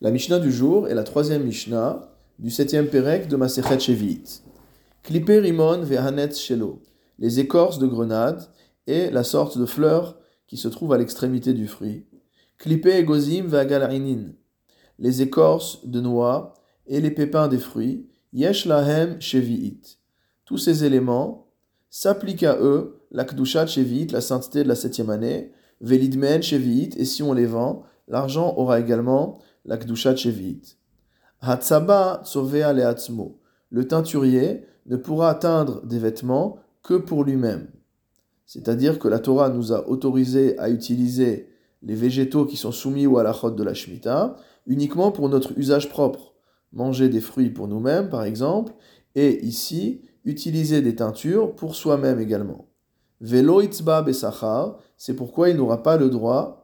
La Mishnah du jour est la troisième Mishnah du septième Pérec de Masechet Shevit. Klipe rimon ve'hanet shelo, les écorces de grenade et la sorte de fleur qui se trouve à l'extrémité du fruit. Egozim ve'agalarinin, les écorces de noix et les pépins des fruits. Yesh lahem. Tous ces éléments s'appliquent à eux la kdushat shevi'it, la sainteté de la septième année, velidmen et si on les vend, l'argent aura également la Kdushat Shevit. Hatsaba tsovea leatzmo. Le teinturier ne pourra teindre des vêtements que pour lui-même. C'est-à-dire que la Torah nous a autorisé à utiliser les végétaux qui sont soumis au halachot de la Shemitah uniquement pour notre usage propre. Manger des fruits pour nous-mêmes, par exemple, et ici, utiliser des teintures pour soi-même également. Velo itzba besachar, c'est pourquoi il n'aura pas le droit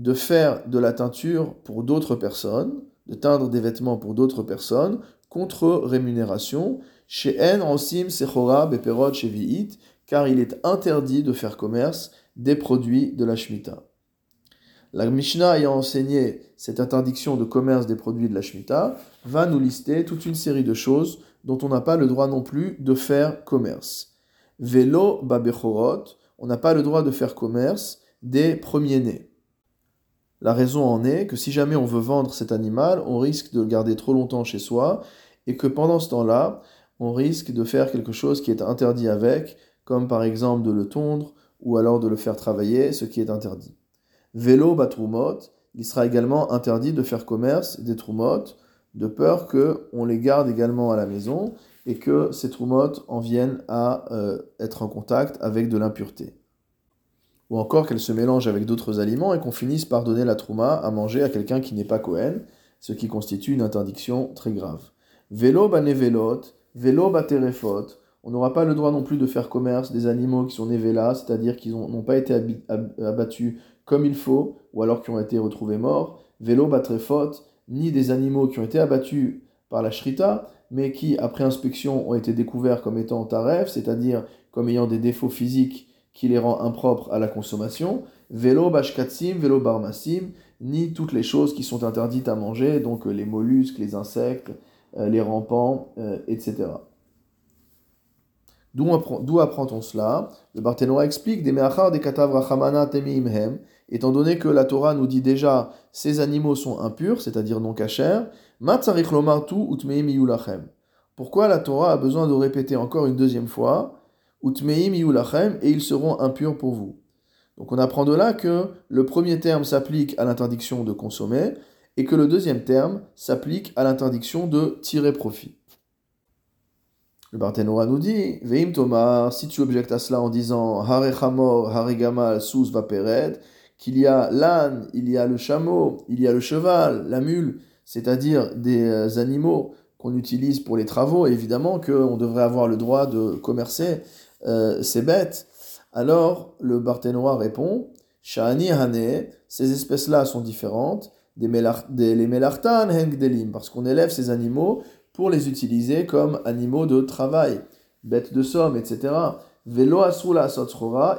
de faire de la teinture pour d'autres personnes, de teindre des vêtements pour d'autres personnes, contre rémunération, chez En Ansim Sechora Beperot Shevi'it, car il est interdit de faire commerce des produits de la Shemitah. La Mishnah ayant enseigné cette interdiction de commerce des produits de la Shemitah, va nous lister toute une série de choses dont on n'a pas le droit non plus de faire commerce. Velo Babechorot, on n'a pas le droit de faire commerce des premiers-nés. La raison en est que si jamais on veut vendre cet animal, on risque de le garder trop longtemps chez soi et que pendant ce temps-là, on risque de faire quelque chose qui est interdit avec, comme par exemple de le tondre ou alors de le faire travailler, ce qui est interdit. Vélo batrumot, il sera également interdit de faire commerce des trumot, de peur qu'on les garde également à la maison et que ces trumot en viennent à euh, être en contact avec de l'impureté ou encore qu'elle se mélange avec d'autres aliments et qu'on finisse par donner la trouma à manger à quelqu'un qui n'est pas Cohen, ce qui constitue une interdiction très grave. Vélo banevelot, vélo baterefot, on n'aura pas le droit non plus de faire commerce des animaux qui sont nés c'est-à-dire qui n'ont pas été abattus comme il faut, ou alors qui ont été retrouvés morts. Vélo batrefot, ni des animaux qui ont été abattus par la shrita, mais qui, après inspection, ont été découverts comme étant taref, c'est-à-dire comme ayant des défauts physiques qui les rend impropres à la consommation, vélo bashkatsim, vélo barmassim, ni toutes les choses qui sont interdites à manger, donc euh, les mollusques, les insectes, euh, les rampants, euh, etc. D'où apprend-on cela? Le Barthénois explique des des étant donné que la Torah nous dit déjà ces animaux sont impurs, c'est-à-dire non cachers, Pourquoi la Torah a besoin de répéter encore une deuxième fois? Et ils seront impurs pour vous. Donc on apprend de là que le premier terme s'applique à l'interdiction de consommer et que le deuxième terme s'applique à l'interdiction de tirer profit. Le Barthénora nous dit Veim Tomar, si tu objectes à cela en disant Hare Chamor, Hare Gamal, Sous qu'il y a l'âne, il y a le chameau, il y a le cheval, la mule, c'est-à-dire des euh, animaux qu'on utilise pour les travaux, évidemment qu'on devrait avoir le droit de commercer euh, c'est bête. Alors le Barthénois répond Shani Hane, ces espèces-là sont différentes des, des les Melartan Hengdelim, parce qu'on élève ces animaux pour les utiliser comme animaux de travail, bêtes de somme, etc. Velo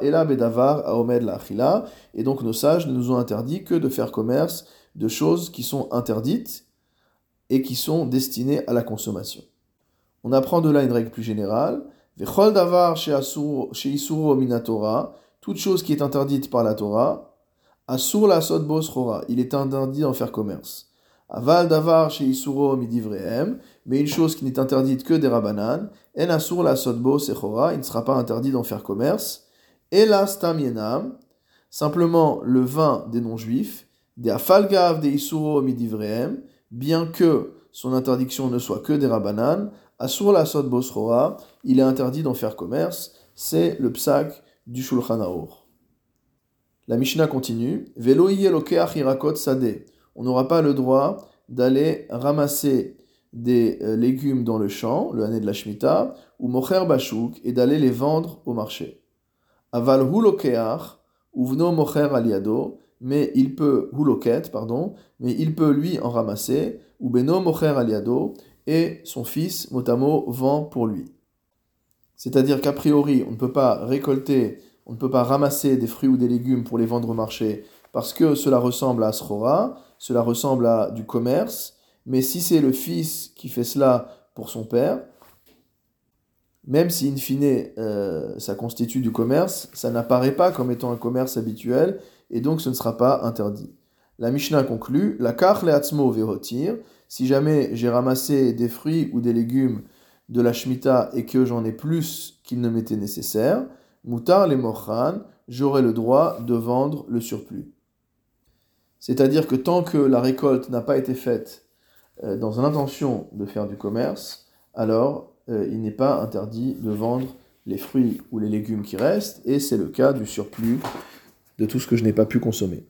et bedavar Et donc nos sages ne nous ont interdit que de faire commerce de choses qui sont interdites et qui sont destinées à la consommation. On apprend de là une règle plus générale Vechol davar sheisuro minatora, toute chose qui est interdite par la Torah, asur la sod il est interdit d'en faire commerce. Aval davar sheisuro midivrehem, mais une chose qui n'est interdite que des rabanan, en asur la sodbo il ne sera pas interdit d'en faire commerce. Et la stam yenam, simplement le vin des non-juifs, des afalgav des isuro midivrehem, bien que son interdiction ne soit que des rabanan, Asur la sod bosrora, il est interdit d'en faire commerce, c'est le psak du Shulchan Aor. La Mishnah continue, Velo hirakot sade. On n'aura pas le droit d'aller ramasser des euh, légumes dans le champ, le année de la Shemitah, ou mocher bashuk, et d'aller les vendre au marché. Aval hulokeach, mocher aliado, mais il peut, huloket, pardon, mais il peut lui en ramasser, ou beno mocher aliado, et son fils, Motamo, vend pour lui. C'est-à-dire qu'a priori, on ne peut pas récolter, on ne peut pas ramasser des fruits ou des légumes pour les vendre au marché parce que cela ressemble à Asrora, cela ressemble à du commerce, mais si c'est le fils qui fait cela pour son père, même si in fine euh, ça constitue du commerce, ça n'apparaît pas comme étant un commerce habituel et donc ce ne sera pas interdit. La Mishnah conclut La kach leatzmo vehotir, si jamais j'ai ramassé des fruits ou des légumes de la Shemitah et que j'en ai plus qu'il ne m'était nécessaire, mutar les mochan, j'aurai le droit de vendre le surplus. C'est-à-dire que tant que la récolte n'a pas été faite euh, dans l'intention de faire du commerce, alors euh, il n'est pas interdit de vendre les fruits ou les légumes qui restent, et c'est le cas du surplus de tout ce que je n'ai pas pu consommer.